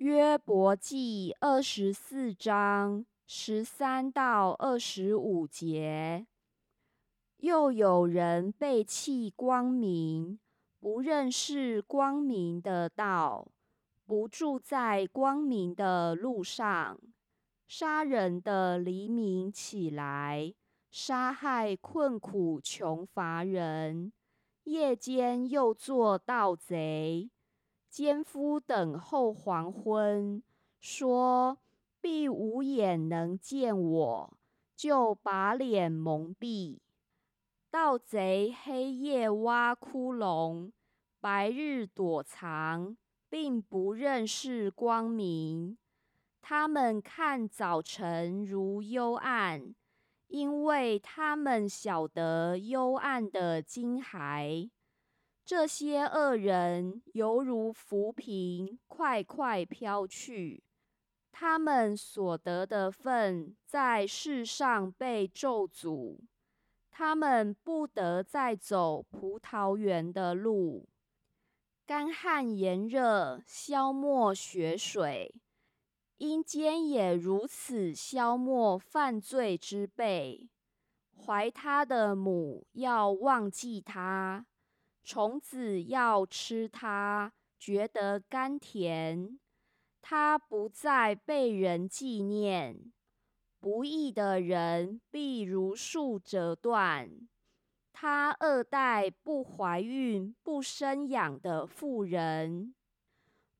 约伯记二十四章十三到二十五节。又有人背弃光明，不认识光明的道，不住在光明的路上，杀人的黎明起来，杀害困苦穷乏人，夜间又做盗贼。奸夫等候黄昏，说必无眼能见我，就把脸蒙蔽。盗贼黑夜挖窟窿，白日躲藏，并不认识光明。他们看早晨如幽暗，因为他们晓得幽暗的惊骇。这些恶人犹如浮萍，快快飘去。他们所得的份，在世上被咒诅。他们不得再走葡萄园的路。干旱炎热，消没血水。阴间也如此消没犯罪之辈。怀他的母要忘记他。虫子要吃它，觉得甘甜。它不再被人纪念。不义的人必如树折断。他二代不怀孕、不生养的妇人，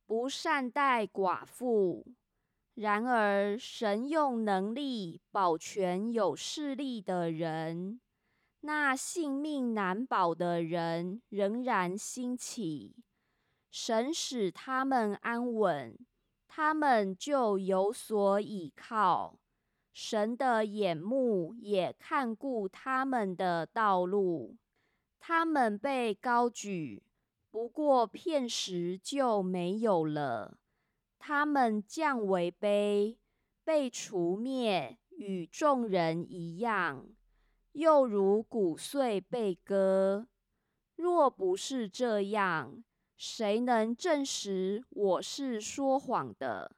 不善待寡妇。然而神用能力保全有势力的人。那性命难保的人仍然兴起，神使他们安稳，他们就有所倚靠。神的眼目也看顾他们的道路。他们被高举，不过片时就没有了。他们降为卑，被除灭，与众人一样。又如谷穗被割，若不是这样，谁能证实我是说谎的，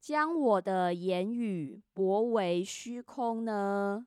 将我的言语驳为虚空呢？